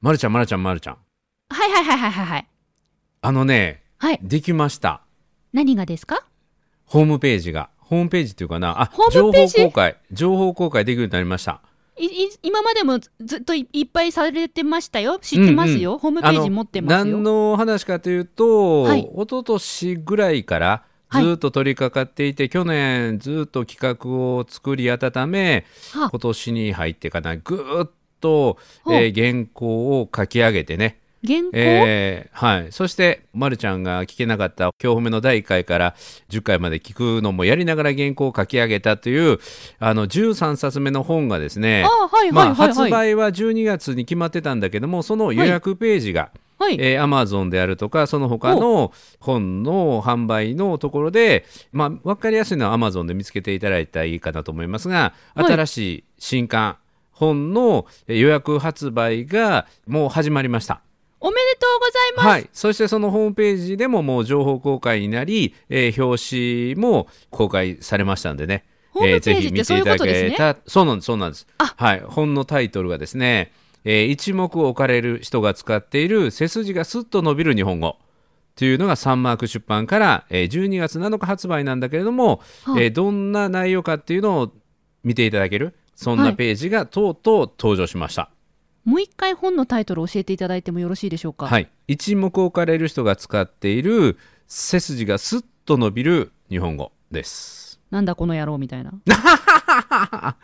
まるちゃん、まるちゃん、まるちゃん。はいはいはいはいはいはい。あのね、はい。できました。何がですか？ホームページが。ホームページっていうかな、あホ、ーム情ページ？報公開、情報公開できるようになりました。いい今までもずずっといいっぱいされてましたよ？知ってますよ？ホームページ持ってますよ？何の話かというと、はい一昨年ぐらいからはいずっと取り掛かっていて、去年ずっと企画を作り温め、は今年に入ってかな、ぐーっと、えー原稿を書き上げてね、原稿、えーはい、そして、ま、るちゃんが聞けなかった今日褒めの第1回から10回まで聞くのもやりながら原稿を書き上げたというあの13冊目の本がですね。発売は12月に決まってたんだけどもその予約ページが、はい。えー、Amazon であるとかその他の本の販売のところで、まあ、分かりやすいのは Amazon で見つけていただいたらいいかなと思いますがはい。新しい新刊本のえー予約発売がもう始まりました。おめでとうございます。はい、そしてそのホームページでももう情報公開になり、えー表紙も公開されましたんでね、ホームページぜひ見ていただけたそうなんですそうなんです。あ。はい。本のタイトルがですね、えー一目置かれる人が使っている背筋がスッと伸びる日本語。というのがサンマーク出版から、えー12月7日発売なんだけれども、はあえーどんな内容かっていうのを見ていただけるそんはないページがとうとう登場しました。もう一回本のタイトルを教えていただいてもよろしいでしょうか？はい、一目置かれる人が使っている背筋がスッと伸びる日本語です。なんだこの野郎みたいな。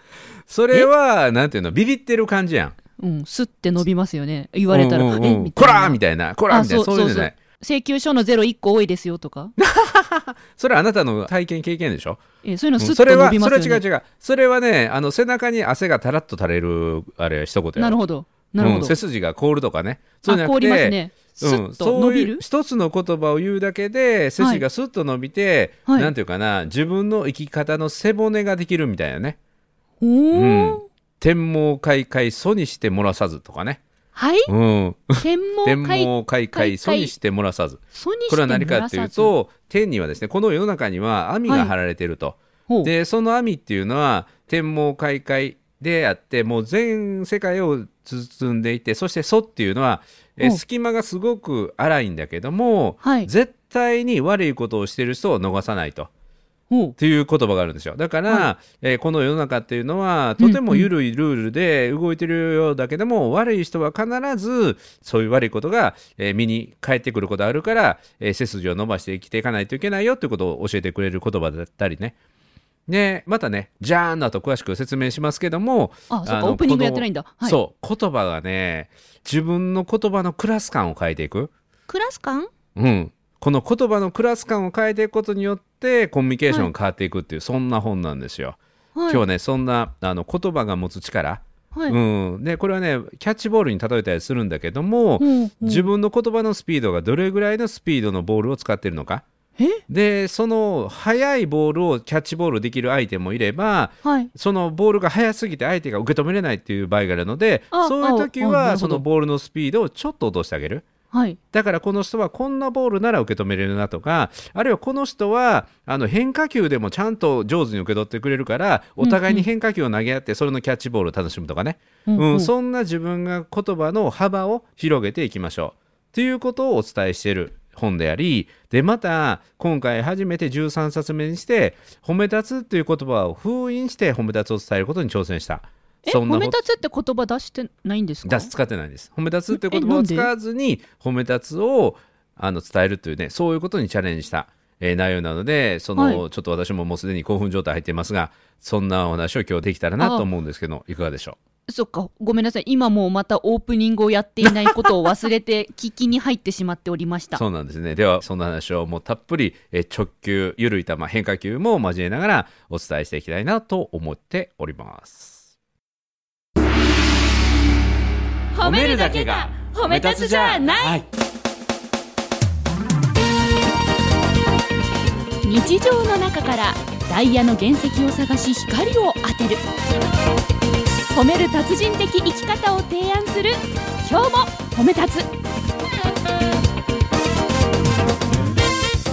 それはなんていうの？ビビってる感じやん。うん、すって伸びますよね。言われたら、うんうんうんえ？みたいな。こらーみたいなこらーみたいなあそういうんじゃない。請求書のゼロ1個多いですよとか？それはあなたの体験経験でしょ？えそういうのすっそれはと伸びますよね。それは違う違う。それはねあの背中に汗がたらっと垂れるあれ一言なるほど。なるほど。背筋が凍るとかね。そうじゃあ、なくて凍りますね。スうん、そういう。一つの言葉を言うだけで背筋がスッと伸びて、はいなんていうかな自分の生き方の背骨ができるみたいなねおうんお。天網開会疎にして漏らさずとかね、はい？うん、天天網開会疎にして漏らさず。これは何かっていうと天にはですねこの世の中には網が張られていると、ほうでその網っていうのは天網開会であってもう全世界を包んでいてそして疎っていうのはえ隙間がすごく荒いんだけども、はい。絶対に悪いことをしている人を逃さないと。っていう言葉があるんですよだから、はえーこの世の中っていうのはとても緩いルールで動いてるようだけども、悪い人は必ずそういう悪いことが、えー身に返ってくることがあるから、えー背筋を伸ばして生きていかないといけないよっていうことを教えてくれる言葉だったりね。でまたねじゃーんの後詳しく説明しますけどもあ、あオープニングやってないんだ。はい。そう言葉がね自分の言葉のクラス感を変えていく。クラス感？うん、この言葉のクラス感を変えていくことによってコミュニケーションが変わっていくっていう、そんな本なんですよ。はい。今日はねそんなあの言葉が持つ力、はい。うん、でこれはねキャッチボールに例えたりするんだけども、ほうほう自分の言葉のスピードがどれぐらいのスピードのボールを使っているのかえ？でその速いボールをキャッチボールできる相手もいればはい。そのボールが速すぎて相手が受け止めれないっていう場合があるのであそういう時はそのボールのスピードをちょっと落としてあげる。はい。だからこの人はこんなボールなら受け止めれるなとかあるいはこの人はあの変化球でもちゃんと上手に受け取ってくれるからお互いに変化球を投げ合ってそれのキャッチボールを楽しむとかね、うんうんうんそんな自分が言葉の幅を広げていきましょうということをお伝えしている本でありでまた今回初めて13冊目にして「褒め立つ」という言葉を封印して褒め立つを伝えることに挑戦した。え、そんな褒め立つって言葉出してないんですか？出す使ってないです。褒め立つって言葉を使わずに褒め立つをあの伝えるというねそういうことにチャレンジした、えー内容なのでその、はい。ちょっと私ももうすでに興奮状態入っていますがそんなお話を今日できたらなと思うんですけどいかがでしょそっか、ごめんなさい。今もうまたオープニングをやっていないことを忘れて、聞きに入ってしまっておりました。うそうなんですね。ではそんな話をもうたっぷり、えー直球緩い球変化球も交えながらお伝えしていきたいなと思っております褒めるだけが褒め立つじゃない。はい日常の中からダイヤの原石を探し光を当てる。褒める達人的生き方を提案する。今日も褒め立つ。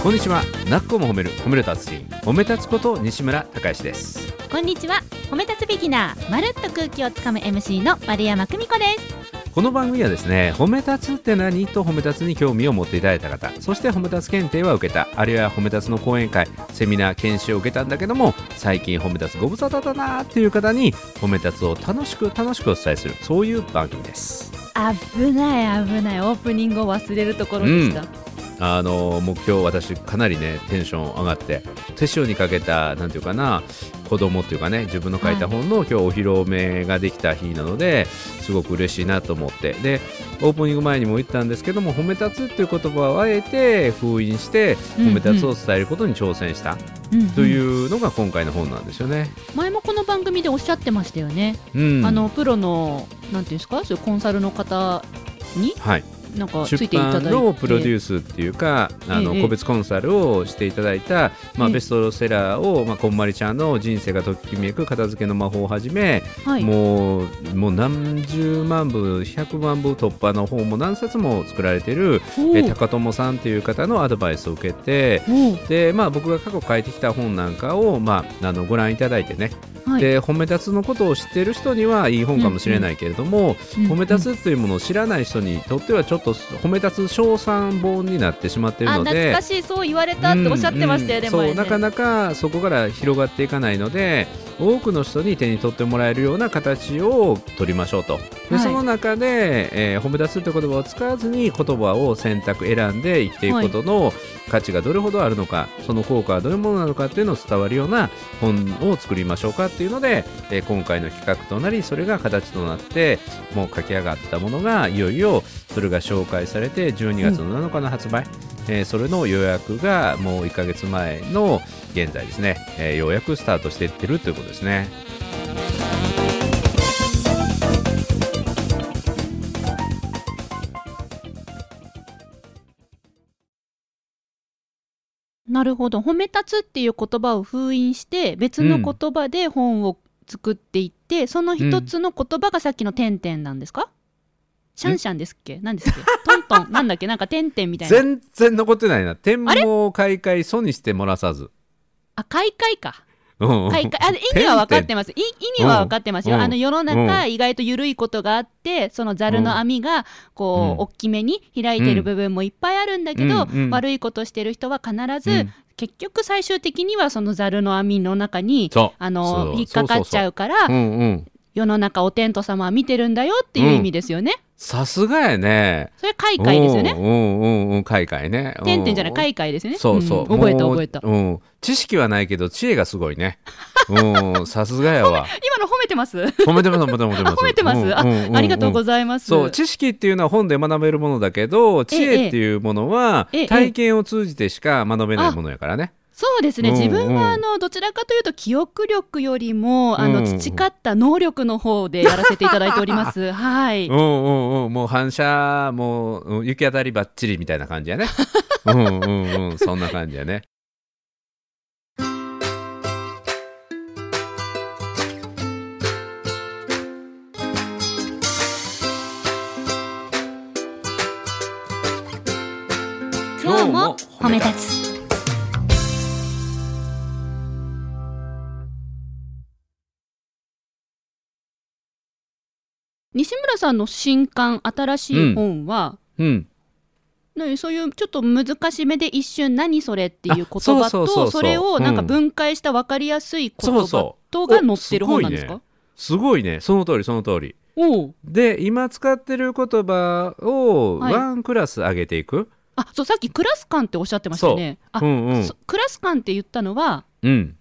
こんにちは。なっこも褒める。褒める達人。褒め立つこと西村孝之です。こんにちは。褒め立つビギナー。まるっと空気をつかむ MC の丸山久美子ですこの番組はですね褒め立つって何？と褒め立つに興味を持っていただいた方そして褒め立つ検定は受けたあるいは褒め立つの講演会セミナー研修を受けたんだけども最近褒め立つご無沙汰だなっていう方に褒め立つを楽しく楽しくお伝えするそういう番組です。危ない危ないオープニングを忘れるところでした、あの目標私かなりねテンション上がって手塩にかけたなんていうかな子供っていうかね自分の書いた本の今日お披露目ができた日なのですごく嬉しいなと思って。でオープニング前にも言ったんですけども褒め立つっていう言葉をあえて封印して褒め立つを伝えることに挑戦した。というのが今回の本なんですよね。前もこの番組でおっしゃってましたよね、うん、あのプロのなんていうんですか？そういうコンサルの方に？はいなんか出版のプロデュースっていうかあのええ個別コンサルをしていただいた、まあ、ええベストセラーを、まあ、こんまりちゃんの人生がときめく片付けの魔法をはじめ、はい。もうもう何十万部100万部突破の本も何冊も作られているえ高友さんという方のアドバイスを受けてで、まあ、僕が過去書いてきた本なんかを、まあ、あのご覧いただいてね、はい。で褒め立つのことを知っている人にはいい本かもしれないけれども、うん褒め立つというものを知らない人にとってはちょっと褒め立つ称賛本になってしまっているあので懐かしいそう言われたっておっしゃってましたよね、うんうん前ね。そうなかなかそこから広がっていかないので多くの人に手に取ってもらえるような形を取りましょうと。で、はい。その中で、えー褒め立つという言葉を使わずに言葉を選択選んで生きていくことの価値がどれほどあるのかその効果はどういうものなのかっていうのを伝わるような本を作りましょうかっていうので、えー今回の企画となりそれが形となってもう書き上がったものがいよいよそれが紹介されて12月の7日の発売、えーそれの予約がもう1ヶ月前の現在ですね、えーようやくスタートしていってるということですね。なるほど。褒め立つっていう言葉を封印して別の言葉で本を作っていって、その一つの言葉がさっきの「点々」なんですか？シャンシャンですっけ？何ですっけ？トントン。なんだっけ？なんか点々みたいな。全然残ってないな。天網開会疎にしてもらさず。あ開会か。うん。開会あ意味は分かってます。い意味は分かってますよ、うん。あの世のう中意外と緩いことがあってそのザルの網がこう、うん。大きめに開いてる部分もいっぱいあるんだけど、悪いことしてる人は必ず、うん。結局最終的にはそのザルの網の中にあの引っかかっちゃうから世の中お天道様は見てるんだよっていう意味ですよね、さすがやね。それ開会ですよねうんうんうんうん開会ね。うん点々じゃない開会ですよねそうそう。ん覚えたもう覚えたうん。知識はないけど知恵がすごいね。うん。さすがやわ。今の褒めてます？褒めてます褒めてます褒めてます？あ褒めてます、うんうんうんあありがとうございますそう知識っていうのは本で学べるものだけど知恵っていうものはええ体験を通じてしか学べないものやからね。そうですね、うん自分うんはあのどちらかというと記憶力よりもあのうん培った能力の方でやらせていただいております。はい、うんうんうんもう反射もううん行き当たりばっちりみたいな感じやね。うんうんうんそんな感じやね。今日も褒め立つ。西村さんの新刊新しい本は、うん。ねそういうちょっと難しめで一瞬何それっていう言葉とそれをなんかうん分解した分かりやすい言葉とが載ってる本なんですか？すごいねその通りその通り。で今使ってる言葉をはいワンクラス上げていく？あそうさっきクラス感っておっしゃってましたよね。あ、うんうんそクラス感って言ったのはうん。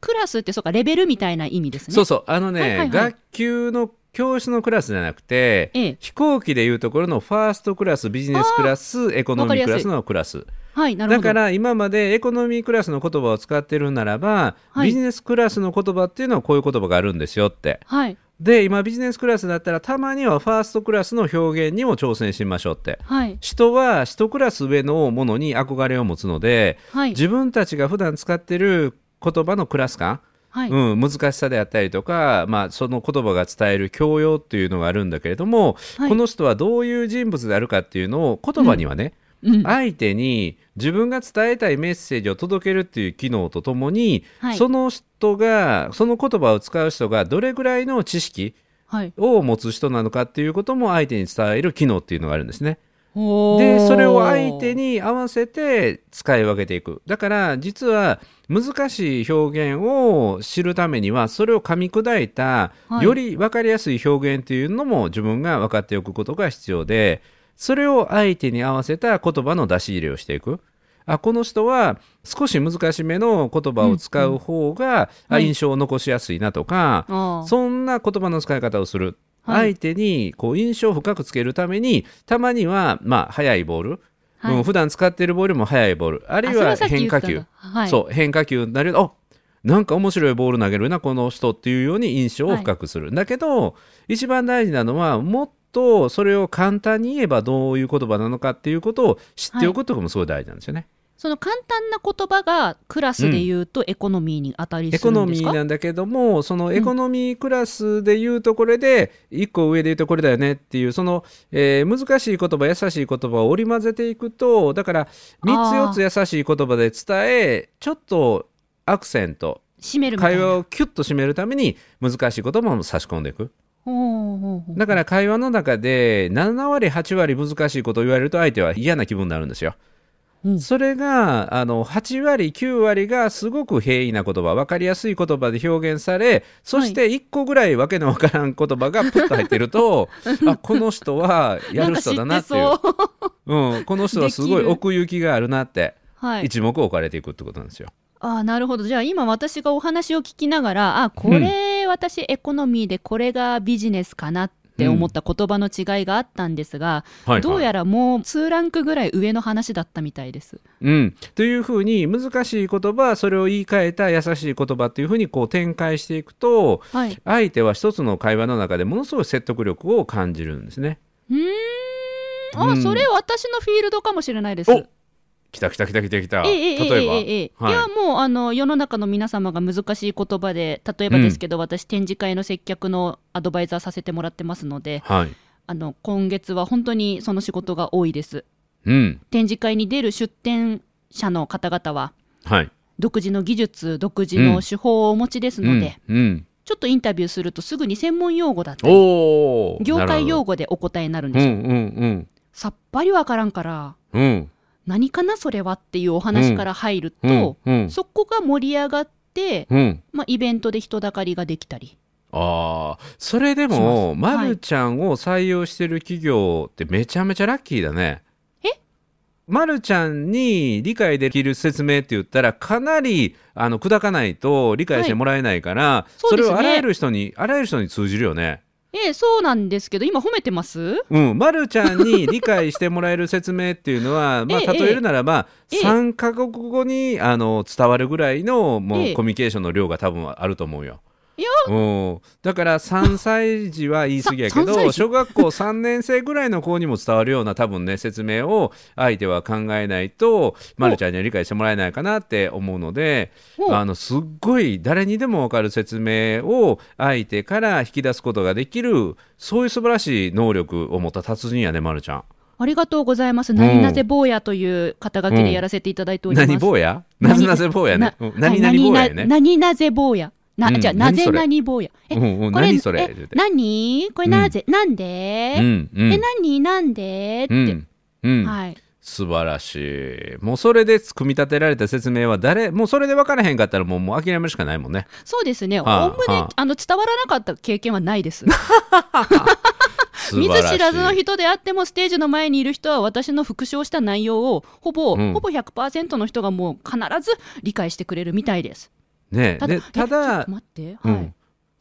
クラスってそうかレベルみたいな意味ですね。そうそうあのね、はいはいはい学級の教室のクラスじゃなくて、ええ。飛行機でいうところのファーストクラスビジネスクラスエコノミークラスのクラス。はいなるほど。だから今までエコノミークラスの言葉を使ってるならば、はい。ビジネスクラスの言葉っていうのはこういう言葉があるんですよって。はい。で今ビジネスクラスだったらたまにはファーストクラスの表現にも挑戦しましょうって。はい。人は一クラス上のものに憧れを持つのではい自分たちが普段使ってる言葉のクラス感はい、うん、難しさであったりとか、まあ、その言葉が伝える教養っていうのがあるんだけれども、はい。この人はどういう人物であるかっていうのを言葉にはね、うん。相手に自分が伝えたいメッセージを届けるっていう機能とともに、はい。その人がその言葉を使う人がどれぐらいの知識、はい。を持つ人なのかっていうことも相手に伝える機能っていうのがあるんですね。でそれを相手に合わせて使い分けていく。だから実は難しい表現を知るためにはそれを噛み砕いたはい。より分かりやすい表現っていうのも自分が分かっておくことが必要でそれを相手に合わせた言葉の出し入れをしていく。あこの人は少し難しめの言葉を使う方が、印象を残しやすいなとか、あー。そんな言葉の使い方をする、はい相手にこう印象を深くつけるためにたまにはまあ速いボール、はい。うん普段使っているボールも速いボール。あるいは変化球、のはい、そう変化球になる。とあなんか面白いボール投げるなこの人っていうように印象を深くする、だけど一番大事なのはもっとそれを簡単に言えばどういう言葉なのかっていうことを知っておくことがすごい大事なんですよね。その簡単な言葉がクラスで言うとエコノミーに当たりエコノミするんですか、ーなんだけどもそのエコノミークラスでいうとこれで1個上で言うとこれだよねっていうその、えー難しい言葉優しい言葉を織り交ぜていくとだから3あつ4つ優しい言葉で伝えちょっとアクセント。会話をキュッと締めるために難しい言葉も差し込んでいく。だから会話の中で7割8割難しいことを言われると相手は嫌な気分になるんですよ。うん。それがあの8割9割がすごく平易な言葉分かりやすい言葉で表現されそして1個ぐらいわけのわからん言葉がプッと入ってるとあこの人はやる人だなっていう。う。うん、この人はすごい奥行きがあるなってはい。一目置かれていくってことなんですよ。ああなるほど。じゃあ今私がお話を聞きながらあこれ、私エコノミーでこれがビジネスかなって思った言葉の違いがあったんですが、はいはいどうやらもう2ランクぐらい上の話だったみたいです。うん、というふうに難しい言葉それを言い換えた優しい言葉っていうふうにこう展開していくとはい、相手は一つの会話の中でものすごい説得力を感じるんですね。うーんあ、うんそれ私のフィールドかもしれないです。お来た来た来た来た来た。えええええ例えば、いいやもうあの世の中の皆様が難しい言葉で例えばですけど、私展示会の接客のアドバイザーさせてもらってますのではい。あの今月は本当にその仕事が多いですうん。展示会に出る出展者の方々ははい。独自の技術独自の手法をお持ちですので、うん。うんちょっとインタビューするとすぐに専門用語だったり。業界用語。語でお答えになるんうですよ、んうんさっぱりわからんからうん。うん。何かなそれはっていうお話から入ると、うん。うん。そこが盛り上がって、うん。まあ、イベントで人だかりができたりああ、それでしも、まるちゃんを採用してる企業ってめちゃめちゃラッキーだね。え？まるちゃんに理解できる説明って言ったらかなりあの砕かないと理解してもらえないから、そうですねれをあらゆる人にあらゆる人に通じるよね。ええそうなんですけど今褒めてます？うん、まるちゃんに理解してもらえる説明っていうのは、まあ、ええ例えるならば、ええ3カ国語にあの伝わるぐらいのもう、ええコミュニケーションの量が多分あると思うよ。いやうん、だから3歳児は言い過ぎやけさ3歳ど児？小学校3年生ぐらいの子にも伝わるような多分ね説明を 相手は考えないとまるちゃんには理解してもらえないかなって思うのでほうあのすっごい誰にでも分かる説明を相手から引き出すことができるそういう素晴らしい能力を持った達人やねまるちゃん。ありがとうございます。ん何なぜ坊やという肩書きでやらせていただいております。何坊や？なぜなぜ坊やね？うん何々坊ややね。何なぜ坊や？な、うん。じゃあ、なぜ何坊や？え、うんうんこれ、何それ？え、何？これなぜ、なんで、うんうん。え、何？なんで？って、うんうん。はい。素晴らしい。もうそれで組み立てられた説明は誰、もうそれで分からへんかったらもうもう諦めるしかないもんね。そうですね。おはあおむね、はあ。あの、伝わらなかった経験はないです。見ず知らずの人であっても、ステージの前にいる人は私の復唱した内容を、ほぼ、うん。ほぼ100%の人がもう必ず理解してくれるみたいです。ねただ、でただと、待って、はい。うん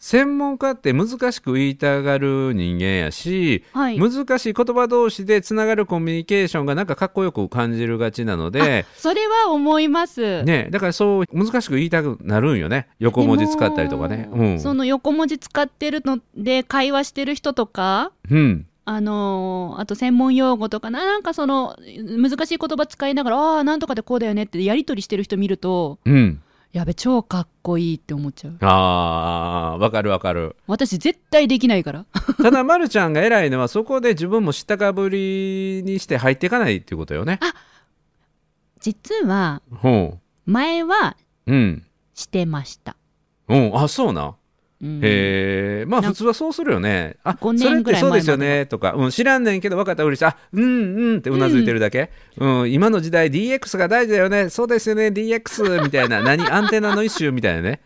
専門家って難しく言いたがる人間やし、はい。難しい言葉同士でつながるコミュニケーションがなんかかっこよく感じるがちなので、それは思います。ね、だからそう難しく言いたくなるんよね。横文字使ったりとかね。うん。その横文字使ってるので会話してる人とか、うん。あのーあと専門用語とかななんかその難しい言葉使いながらああーなんとかでこうだよねってやり取りしてる人見るとうん、やべ超かっこいいって思っちゃう。あーわかるわかる。私絶対できないから。ただ、ま、るちゃんが偉いのはそこで自分も知ったかぶりにして入っていかないっていうことよね。実はほ前はううん。してました。うん、あそうなへえまあ普通はそうするよね。あ5それっ年ぐらいてそうですよね。とか、うん、知らんねんけど分かった。ら嬉しいあうんうんってうなずいてるだけ、うん。今の時代 DX が大事だよね。そうですよね。DX みたいな。何アンテナの一種みたいなね。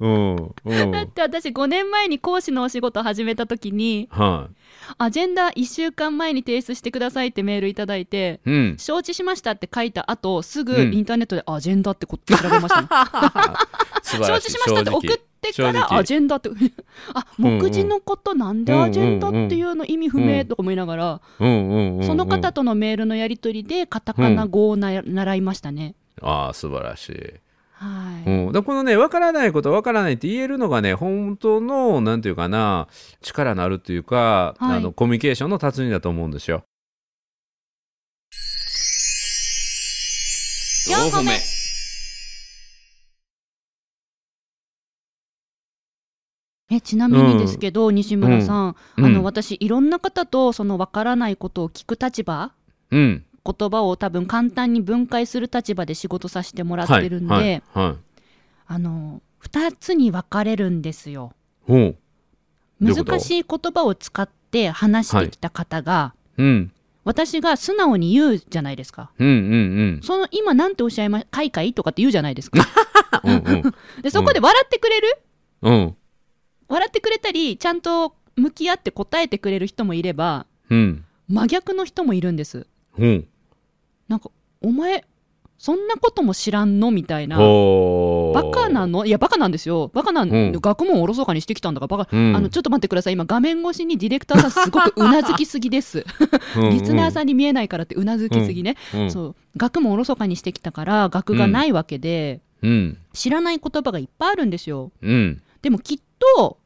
うんうん。だって私5年前に講師のお仕事始めた時にはい、アジェンダ1週間前に提出してくださいってメールいただいてうん、承知しましたって書いた後すぐうん。インターネットでアジェンダってこ調べましたね、承知しましたって正直送ってからアジェンダって あ目次のことなんでアジェンダっていうの意味不明とか思いながらその方とのメールのやり取りでカタカナ語をな習いましたね、ああ素晴らしい。はい、うん、だからこのね分からないこと分からないって言えるのがね本当のなんていうかな力のあるっていうか、はい。あのコミュニケーションの達人だと思うんですよ。4歩目えちなみにですけど、西村さん、うん。あの私いろんな方とその分からないことを聞く立場うん、言葉を多分簡単に分解する立場で仕事させてもらってるんで、はいはいはい、あの2つに分かれるんですよ。難しい言葉を使って話してきた方が、うん。私が素直に言うじゃないですか。うんうん。その今なんておっしゃいま「かいかい?」とかって言うじゃないですか。うんうん。でそこで笑ってくれる、うん笑ってくれたりちゃんと向き合って答えてくれる人もいればうん。真逆の人もいるんです。うん。なんか「お前そんなことも知らんの?」みたいな。バカなの？いやバカなんですよ。バカなん、うん。学問をおろそかにしてきたんだからバカ、うん。あのちょっと待ってください。今画面越しにディレクターさんすごくうなずきすぎです。リスナーさんに見えないからってうなずきすぎね、ん、うん。そう。学問をおろそかにしてきたから学がないわけで、うん。知らない言葉がいっぱいあるんですよ。うん。でもきっと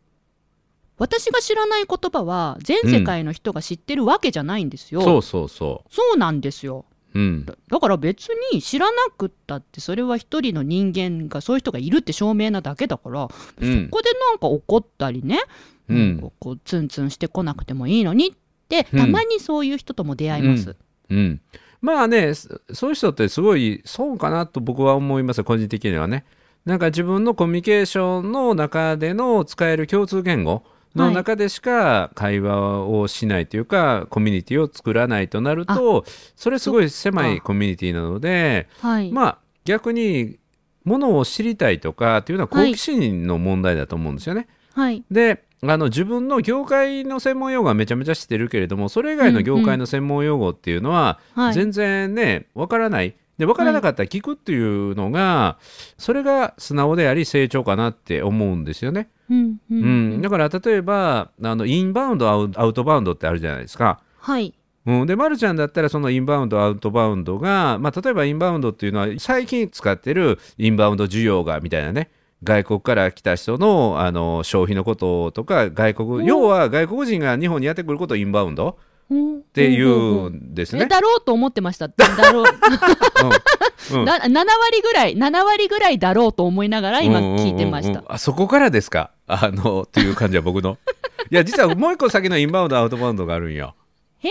私が知らない言葉は全世界の人が知ってるわけじゃないんですよ、そうそうそそうなんですよ。ううん。だだから別に知らなくったってそれは一人の人間がそういう人がいるって証明なだけだから、うん。そこでなんか怒ったりね、うん。なんかこうツンツンしてこなくてもいいのにってうん。たまにそういう人とも出会います。うん、まあねそそういう人ってすごい損かなと僕は思います個人的にはね。なんか自分のコミュニケーションの中での使える共通言語の中でしか会話をしないというか、コミュニティを作らないとなるとそれすごい狭いコミュニティなのではい、まあ逆にものを知りたいとかっていうのは好奇心の問題だと思うんですよね。はい、であの自分の業界の専門用語はめちゃめちゃ知ってるけれどもそれ以外の業界の専門用語っていうのははい。全然ねわからないでわからなかったら聞くっていうのが、それが素直であり成長かなって思うんですよね。うんううん。んだから例えばあのインバウンドアウアウトバウンドってあるじゃないですか。はい、うん、で、ま、るちゃんだったらそのインバウンドアウトバウンドが、まあ、例えばインバウンドっていうのは最近使ってるインバウンド需要がみたいなね。外国から来た人のあの消費のこととか外国要は外国人が日本にやってくることをインバウンドっっていうんですね。だろうと思ってました。だろう。うんうんだ7割ぐらい、7割ぐらいだろうと思いながら今聞いてました。うんうんうんあそこからですか？あのっていう感じは僕の？いや実はもう一個先のインバウンドアウトバウンドがあるんよえ？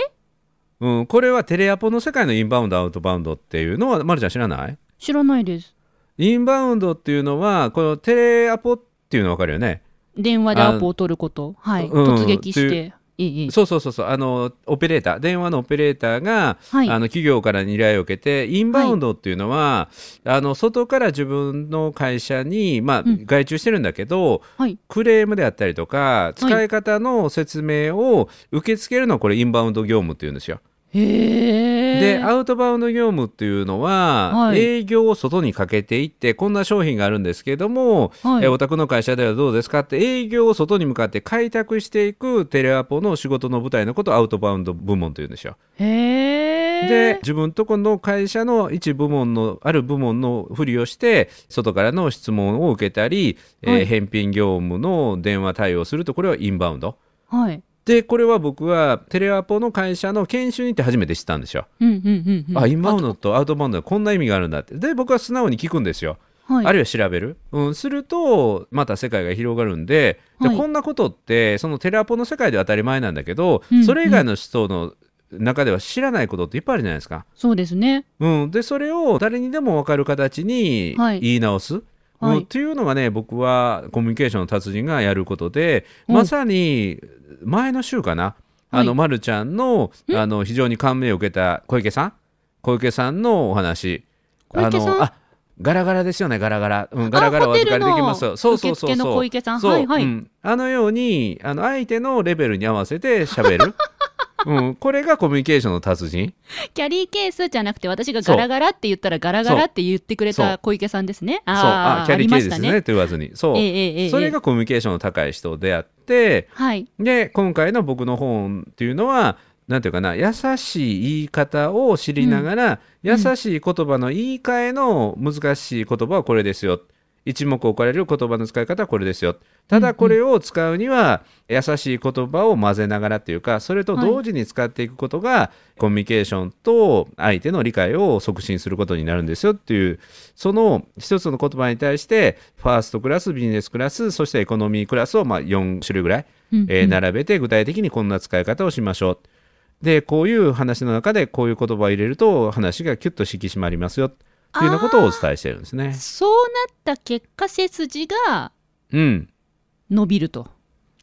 うん、これはテレアポの世界のインバウンドアウトバウンドっていうのはまるちゃん知らない？知らないです。インバウンドっていうのはこのテレアポっていうの分かるよね？電話でアポを取ること。はい。うん突撃して。いいいい。そうそうそうそうあのオペレーター電話のオペレーターが、はいあの企業から依頼を受けてインバウンドっていうのは、あの外から自分の会社に、まあうん外注してるんだけどはい。クレームであったりとか使い方の説明を受け付けるのはこれインバウンド業務っていうんですよ。でアウトバウンド業務っていうのは、はい営業を外にかけていってこんな商品があるんですけども、はいえお宅の会社ではどうですかって営業を外に向かって開拓していくテレアポの仕事の舞台のことをアウトバウンド部門というんですよ。で自分とこの会社の一部門のある部門のふりをして外からの質問を受けたり、えーはい返品業務の電話対応するとこれはインバウンド。はい。でこれは僕はテレアポの会社の研修に行って初めて知ったんですよ。うんうんうんうん。あインバウンドとアウトバウンドはこんな意味があるんだってで僕は素直に聞くんですよ、はい。あるいは調べる、うん、するとまた世界が広がるんでで、はいこんなことってそのテレアポの世界では当たり前なんだけど、うんそれ以外の人の中では知らないことっていっぱいあるじゃないですか、そうですね。うん、でそれを誰にでも分かる形にはい言い直す、はいうんっていうのがね僕はコミュニケーションの達人がやることでうん。まさに前の週かな、あのはいまるちゃんのん？あの非常に感銘を受けた小池さん？小池さんのお話。小池さん？あガラガラですよねガラガラ、うん、ガラガラお預かりできますよ。そうそうそうそう。小池さん？そう。はいあのようにあの相手のレベルに合わせて喋る、うん、これがコミュニケーションの達人？キャリーケースじゃなくて私がガラガラって言ったらガラガラって言ってくれた小池さんですね。あーあキャリーケースですね。と言わずに。そう、ええええええ。それがコミュニケーションの高い人であってはい。で今回の僕の本っていうのはなんていうかな優しい言い方を知りながら、うん。優しい言葉の言い換えの難しい言葉はこれですよ一目置かれる言葉の使い方はこれですよ。ただこれを使うには優しい言葉を混ぜながらっていうかそれと同時に使っていくことが、コミュニケーションと相手の理解を促進することになるんですよっていうその一つの言葉に対してファーストクラスビジネスクラスそしてエコノミークラスをまあ4種類ぐらい並べて具体的にこんな使い方をしましょう。でこういう話の中でこういう言葉を入れると話がキュッと引き締まりますよっていうようなことをお伝えしてるんですね。そうなった結果背筋がうん伸びると。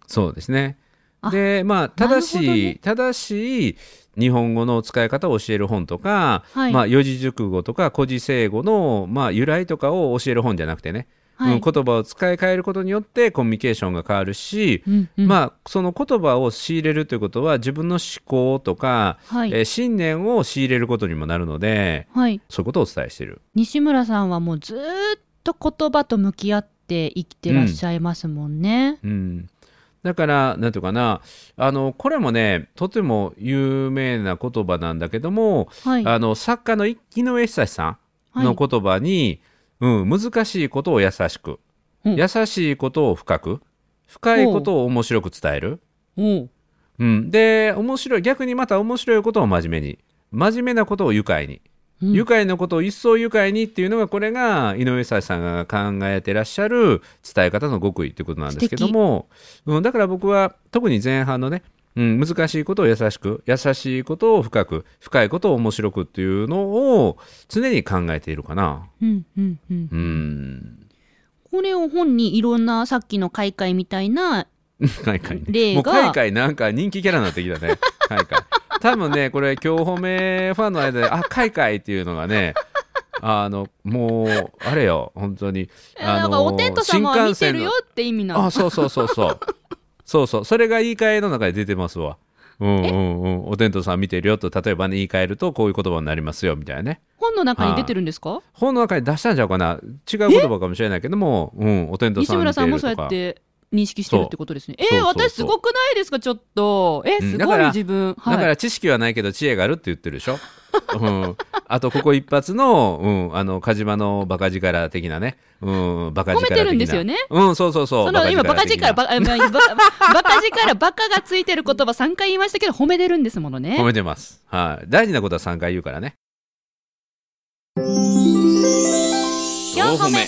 そうですね。あでまあ正なるしね正しい日本語の使い方を教える本とか、はいまあ、四字熟語とか古事成語の、まあ、由来とかを教える本じゃなくてね、はいうん言葉を使い変えることによってコミュニケーションが変わるし、うんうんまあ、その言葉を仕入れるということは自分の思考とか、はいえー信念を仕入れることにもなるのではい。そういうことをお伝えしている。西村さんはもうずーっと言葉と向き合って生きてらっしゃいますもんね。うん、だからなんていうかなあのこれもねとても有名な言葉なんだけども、はい。あの作家の井上久志さはいんの言葉に、うん、難しいことを優しく、うん。優しいことを深く。深いことを面白く伝える。おう。う。ん、で面白い逆にまた面白いことを真面目に。真面目なことを愉快に、うん。愉快なことを一層愉快にっていうのがこれが井上久志さんが考えてらっしゃる伝え方の極意ってことなんですけども、うん、だから僕は特に前半のね、うん、難しいことを優しく優しいことを深く深いことを面白くっていうのを常に考えているかな。うんうんうん。うん。これを本にいろんなさっきの開会みたいな 海外ね。例が。もう海外なんか人気キャラになってきたね。海外多分ねこれ今日褒めファンの間であ海外っていうのがねあのもうあれよ本当に。あなんかお天道様は見てるよって意味なの。あそうそうそうそう そうそう。それが言い換えの中で出てますわ。うんうんうん。お天道さん見てるよと例えばね言い換えるとこういう言葉になりますよみたいなね。本の中に出てるんですか？本の中に出したんちゃうかな。違う言葉かもしれないけどもうんお天道さ西ん見村さんもそうやって認識してるってことですね。えー、私すごくないですか？ちょっと。えすごい自分、だかはいら知識はないけど知恵があるって言ってるでしょ？うん、あとここ一発の,、うん、あの火島のバカ力的なね、うん、バカ力的な。褒めてるんですよね？うんそうそうそう。その今バカ力バカ力 バカがついてる言葉3回言いましたけど褒めてるんですものね。褒めてます、はい、大事なことは3回言うからね。四歩目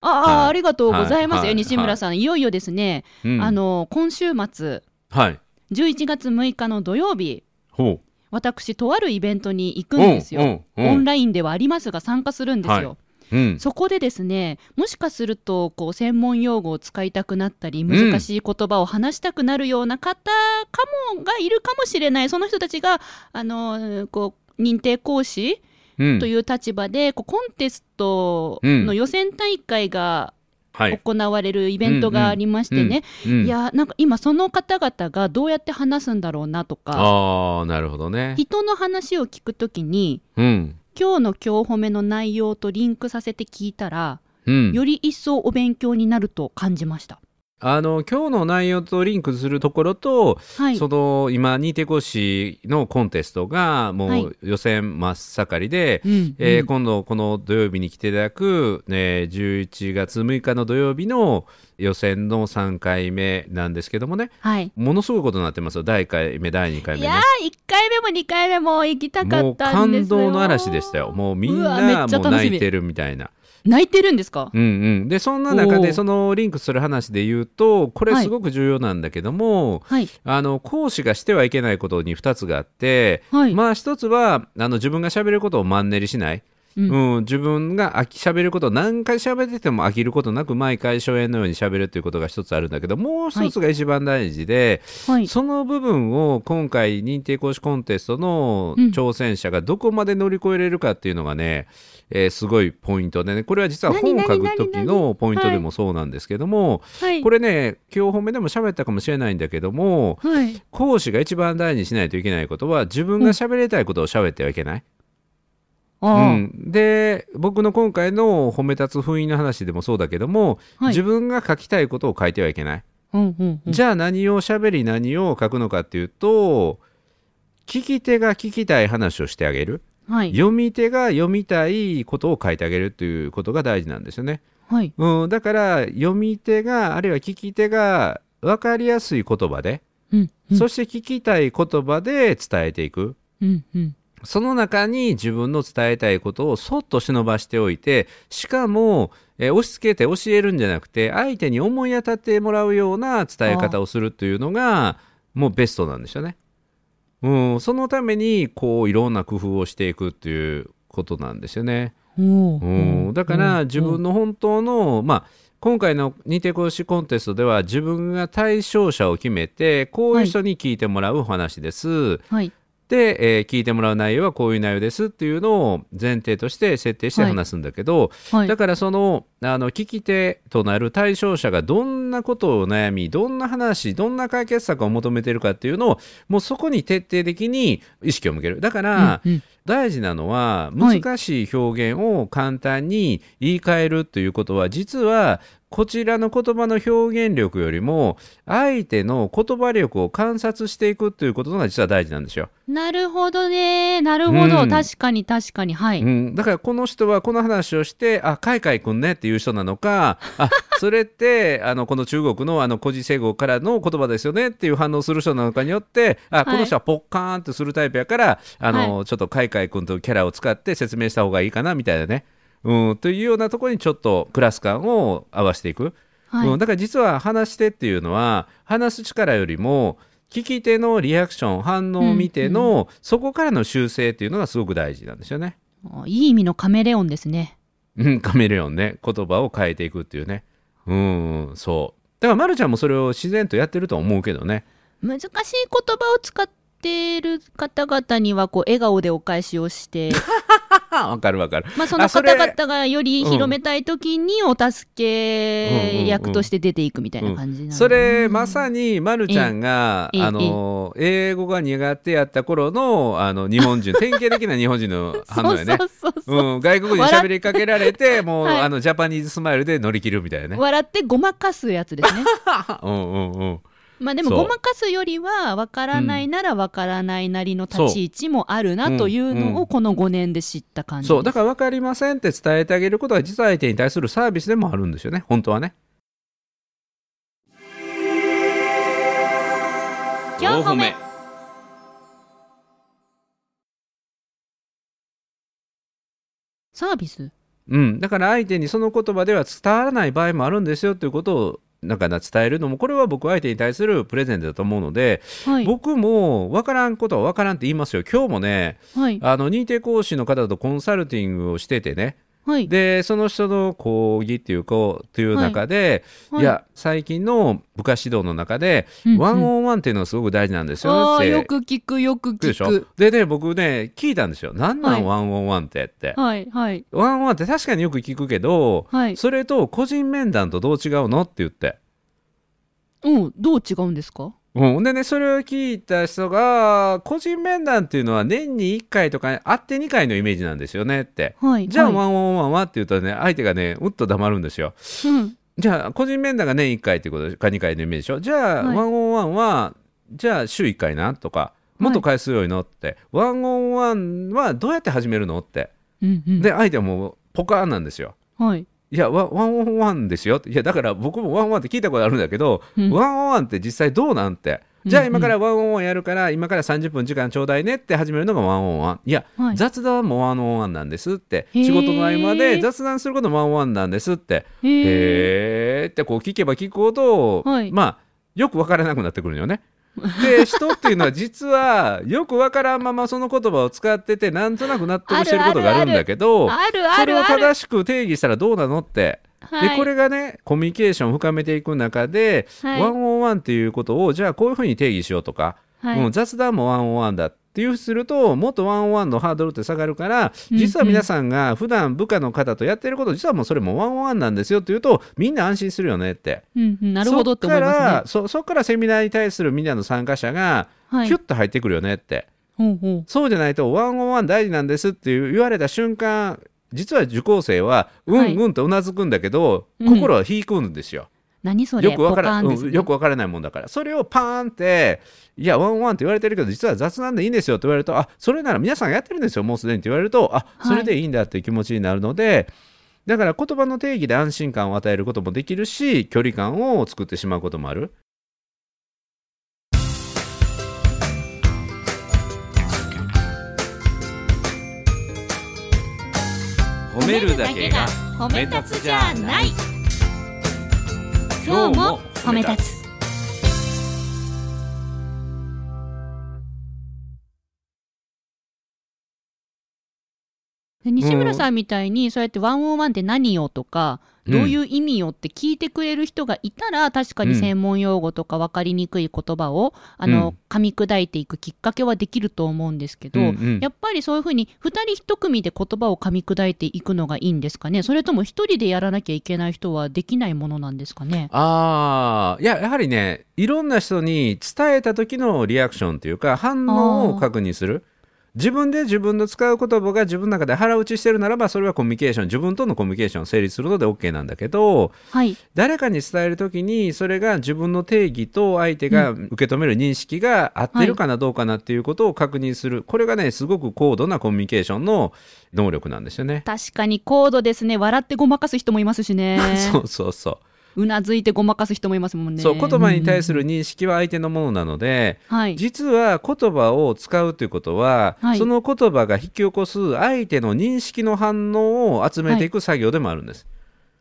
ああ、りがとうございます。よ、はい。西村さん、い、よいよですね、うん。あの今週末。はい。11月6日の土曜日。ほう。私とあるイベントに行くんですよ、オンラインではありますが参加するんですよ、はうん。そこでですねもしかするとこう専門用語を使いたくなったり難しい言葉を話したくなるような方かもがいるかもしれない。その人たちがあのこう認定講師うんという立場で、こうコンテストの予選大会がはい。行われるイベントがありましてね、うんいやなんか今その方々がどうやって話すんだろうなとか。ああなるほどね。人の話を聞くときにうん。今日の今日褒めの内容とリンクさせて聞いたら、うん。より一層お勉強になると感じました。あの今日の内容とリンクするところと、はい、その今認定講師のコンテストがもはい。う予選真っ盛りで、うんえーうん今度この土曜日に来ていただく、ね、11月6日の土曜日の予選の3回目なんですけどもねはい。ものすごいことになってますよ。第1回目第2回目ね。いやー、1回目も2回目も行きたかもうったんですよ。感動の嵐でしたよ。もうみんなもう泣いてるみたいな泣いてるんですか？うんうん、でそんな中でそのリンクする話で言うとこれはい。すごく重要なんだけども、はい。あの講師がしてはいけないことに2つがあって、はい。まあ1つはあの自分が喋ることをマンネリしない、ううん。ん自分が飽き喋ることを何回喋ってても飽きることなく毎回初演のように喋るということが1つあるんだけどもう1つが一番大事で、はい。その部分を今回認定講師コンテストの挑戦者がどこまで乗り越えれるかっていうのがね、えーすごいポイントでね。これは実は本を書く時のポイントでもそうなんですけども、はい。これね今日本目でも喋ったかもしれないんだけどもはい。講師が一番大事にしないといけないことは自分が喋りたいことを喋ってはいけない。うん、で僕の今回の褒め立つ封印の話でもそうだけども、はい。自分が書きたいことを書いてはいけない。うんうんうん。じゃあ何を喋り何を書くのかっていうと聞き手が聞きたい話をしてあげるはい読み手が読みたいことを書いてあげるということが大事なんですよね。はいうん、だから読み手があるいは聞き手が分かりやすい言葉で、うんうんそして聞きたい言葉で伝えていく。うんうんその中に自分の伝えたいことをそっと忍ばしておいてしかも、えー押し付けて教えるんじゃなくて相手に思い当たってもらうような伝え方をするというのがもうベストなんですよね。うん、そのためにこういろんな工夫をしていくっていうことなんですよね。うん、だから自分の本当の、まあ今回の認定講師コンテストでは自分が対象者を決めてこういう人に聞いてもらうお話です。はいで、えー聞いてもらう内容はこういう内容ですっていうのを前提として設定して話すんだけど、はい。だからそのあの聞き手となる対象者がどんなことを悩みどんな話どんな解決策を求めてるかっていうのをもうそこに徹底的に意識を向ける。だから、うんうん。大事なのははい。難しい表現を簡単に言い換えるということは、実はこちらの言葉の表現力よりも相手の言葉力を観察していくということが実は大事なんですよ。なるほどね。なるほど、うん。確かに確かに。はい、うん、だからこの人はこの話をしてあカイカイくんねっていう人なのかあそれって あのこの中国のあの古事成語からの言葉ですよねっていう反応する人なのかによってあこの人はポッカーンとするタイプやから、あのちょっとカイカイくんというキャラを使って説明した方がいいかなみたいなね、うん、というようなところにちょっとクラス感を合わせていく。はい。うん、だから実は話し手っていうのは話す力よりも聞き手のリアクション反応を見ての、そこからの修正っていうのがすごく大事なんですよね。あいい意味のカメレオンですね。うん、カメレオンね。言葉を変えていくっていうね。うんそう。だからまるちゃんもそれを自然とやってると思うけどね。難しい言葉を使ってる方々にはこう笑顔でお返しをして わかるわかる。まあその方々がより広めたい時にお助け役として出ていくみたいな感じなんで、それまさにまるちゃんがええあの英語が苦手やった頃のあの日本人 典型的な日本人の反応やね。外国人に喋りかけられて もう、はい。あのジャパニーズスマイルで乗り切るみたいなね。笑ってごまかすやつですね。うんうんうんまあでもそう。ごまかすよりはわからないならわからないなりの立ち位置もあるなといううん。うん。のをこの5年で知った感じです。そう。だから分かりませんって伝えてあげることが実は相手に対するサービスでもあるんですよね。本当はね。4歩目サービス？うん、だから相手にその言葉では伝わらない場合もあるんですよということをなんかな伝えるのもこれは僕は相手に対するプレゼントだと思うので、はい。僕も分からんことは分からんって言いますよ。今日もねはい。あの認定講師の方とコンサルティングをしててねはい。でその人の講義っていうかという中で、はい。い、や最近の部下指導の中で、うんうん。ワンオンワンっていうのがすごく大事なんですよって。よく聞くよく聞く。でしょ？聞くでね僕ね聞いたんですよ。何なん、はいワンオンワンってって、はいはい。ワンオンワンって確かによく聞くけど、はい。それと個人面談とどう違うの？って言って。うんどう違うんですか？うん、でねそれを聞いた人が個人面談っていうのは年に1回とか会って2回のイメージなんですよねって。はい。じゃあはい。ワンオンワンはって言うとね相手がねうっと黙るんですよ。うん。じゃあ個人面談が年1回っていうことか2回のイメージでしょ？じゃあ、はい。ワンオンワンはじゃあ週1回なとかもっと回数多いのって、ワンオンワンはどうやって始めるのって。うんうん。で相手はもうポカーンなんですよ。はいいやワワンオンワンですよ。いやだから僕もワンオンワンって聞いたことあるんだけど、うん。ワンオンワンって実際どうなんって。じゃあ今からワンオンワンやるから今から30分時間ちょうだいねって始めるのがワンオンワン。いや、はい。雑談もワンオンワンなんですって。仕事の合間で雑談することもワンオンワンなんですって。へーってこう聞けば聞くほど、はい。まあよくわからなくなってくるのよね。で人っていうのは実はよくわからんままその言葉を使っててなんとなく納得してることがあるんだけどそれを正しく定義したらどうなのって。はい。でこれがねコミュニケーションを深めていく中で、はい。ワンオンワンっていうことをじゃあこういうふうに定義しようとか、はい。うん雑談もワンオンワンだっていうするともっとワンオンワンのハードルって下がるから実は皆さんが普段部下の方とやってること実はもうそれもワンオンワンなんですよっていうとみんな安心するよねって。うんうんなるほどって思いますね。そっからそそっからセミナーに対するみんなの参加者がはい。キュッと入ってくるよねって、ほうほう。そうじゃないとワンオンワン大事なんですっていう言われた瞬間実は受講生はうんはい。うんとうなずくんだけど、うん。心は引くんですよ。何それ？よくわからね。うんよくわからないもんだから。それをパーンっていやワンワンって言われてるけど実は雑談でいいんですよって言われるとあそれなら皆さんがやってるんですよもうすでにって言われるとあそれでいいんだっていう気持ちになるので、だから言葉の定義で安心感を与えることもできるし距離感を作ってしまうこともある。褒めるだけが褒め立つじゃない今日も褒め立つ。西村さんみたいにそうやってワンオンワンって何よとか、うんどういう意味よって聞いてくれる人がいたら確かに専門用語とか分かりにくい言葉を、あのうん。噛み砕いていくきっかけはできると思うんですけど、うんうん。やっぱりそういうふうに2人1組で言葉を噛み砕いていくのがいいんですかね？それとも1人でやらなきゃいけない人はできないものなんですかね？ああいややはりねいろんな人に伝えた時のリアクションというか反応を確認する自分で自分の使う言葉が自分の中で腹打ちしてるならばそれはコミュニケーション自分とのコミュニケーション成立するので OK なんだけどはい。誰かに伝える時にそれが自分の定義と相手が受け止める認識が合ってるかなどうかなっていうことを確認する、これがねすごく高度なコミュニケーションの能力なんですよね。確かに高度ですね。笑ってごまかす人もいますしね。そうそうそううなずいてごまかす人もいますもんね。そう言葉に対する、る認識は相手のものなので、はい。実は言葉を使うということは、はい。その言葉が引き起こす相手の認識の反応を集めていく作業でもあるんです、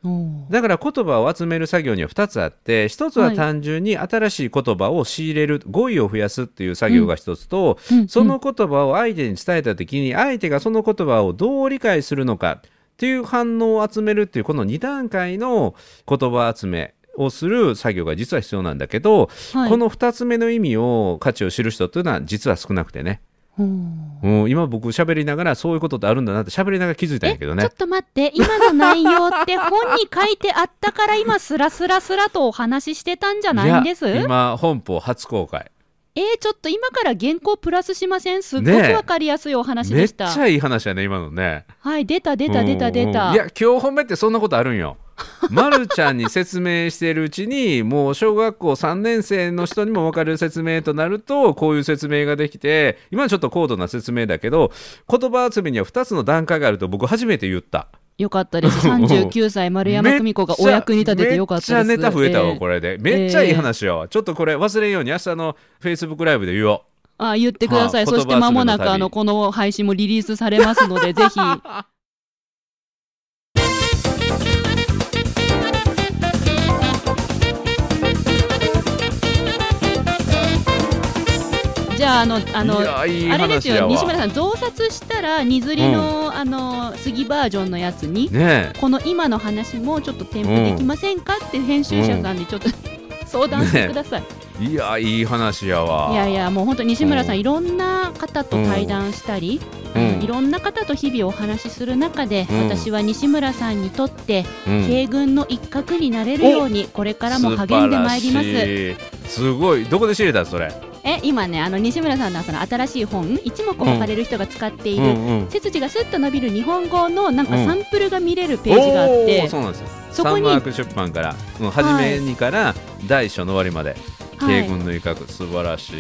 おーだから言葉を集める作業には2つあって1つは単純に新しい言葉を仕入れる語彙を増やすっていう作業が1つと、うん。その言葉を相手に伝えた時に相手がその言葉をどう理解するのかっていう反応を集めるっていうこの2段階の言葉集めをする作業が実は必要なんだけど、はい。この2つ目の意味を価値を知る人っていうのは実は少なくてね、う。ん、今僕喋りながらそういうことってあるんだなって喋りながら気づいたんえやけどね。ちょっと待って。今の内容って本に書いてあったから今スラスラスラとお話ししてたんじゃないんです？や今本邦初公開えー、ちょっと今から原稿プラスしません？すっごくわかりやすいお話めっちでした、ゃいい話やね今のね。はい出た出た出た出うんたいや今日褒めってそんなことあるんよ。まるちゃんに説明しているうちにもう小学校3年生の人にも分かる説明となるとこういう説明ができて今はちょっと高度な説明だけど言葉集めには2つの段階があると僕初めて言ったよかったです。39歳丸山久美子がお役に立ててよかったです。めっちゃネタ増えたわ、えーこれで。めっちゃいい話よ、ちょっとこれ忘れんように明日のフェイスブックライブで言おう。あ言ってください、はあそして間もなくあのこの配信もリリースされますのでぜひああのあのあれですよ西村さん増刷したら荷刷りの、あの杉バージョンのやつに、ねこの今の話もちょっと添付できませんかって編集者さんにちょっと、相談してください、え。いやいい話やわ。いやいやもう本当西村さん、うんいろんな方と対談したり、うん。いろんな方と日々お話しする中で、うん。私は西村さんにとって、うん。慶軍の一角になれるようにこれからも励んでまいります。すごい。どこで知れたそれ？え今ねあの西村さんのその新しい本一目置かれる人が使っている、うんうん背筋がスッと伸びる日本語のなんかうん。サンプルが見れるページがあって、おーそうなんですよ。そこにサンマーク出版から、うん、初めにから第一章の終わりまで、はい慶軍の威嚇素晴らし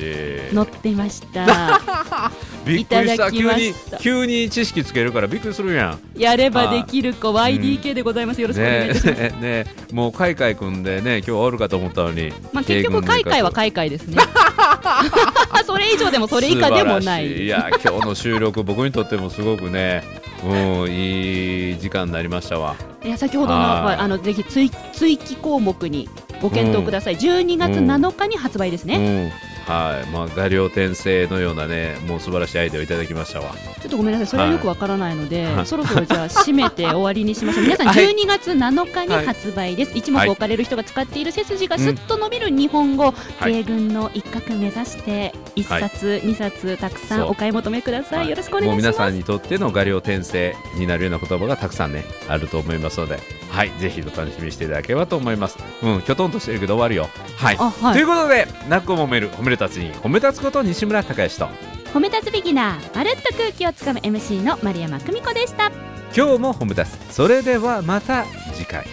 い。乗ってました。びっくりした。急に急に知識つけるからびっくりするやん。やればできる子 YDK でございます。よろしくお願いします、ね。ね。もうカイカイ組んでね今日はおるかと思ったのにまあ結局海外は海外ですね。それ以上でもそれ以下でもない。い。いや今日の収録僕にとってもすごくねうんいい時間になりましたわ。いや先ほどのあのぜひ追追記項目にご検討ください、12月7日に発売ですね、うんはい。まあ画量転生のようなねもう素晴らしいアイデアをいただきましたわ。ちょっとごめんなさい。それはよくわからないので、はい。そろそろじゃあ締めて終わりにしましょう。皆さんはい。12月7日に発売です、一目置かれる人が使っている背筋がすっと伸びる日本語、はい。米軍の一角目指して1冊、2冊たくさんお買い求めください、はい。よろしくお願いします。もう皆さんにとっての画量転生になるような言葉がたくさんねあると思いますので。はい。ぜひお楽しみにしていただければと思います。うん。きょとんとしてるけど終わるよ。はい。ということで泣くを褒める褒めるたつに褒め立つこと西村孝之と褒め立つビギナーまるっと空気をつかむ MC の丸山久美子でした今日も褒め立つそれではまた次回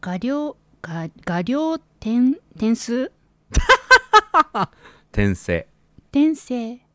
画量画画量点点数転生転生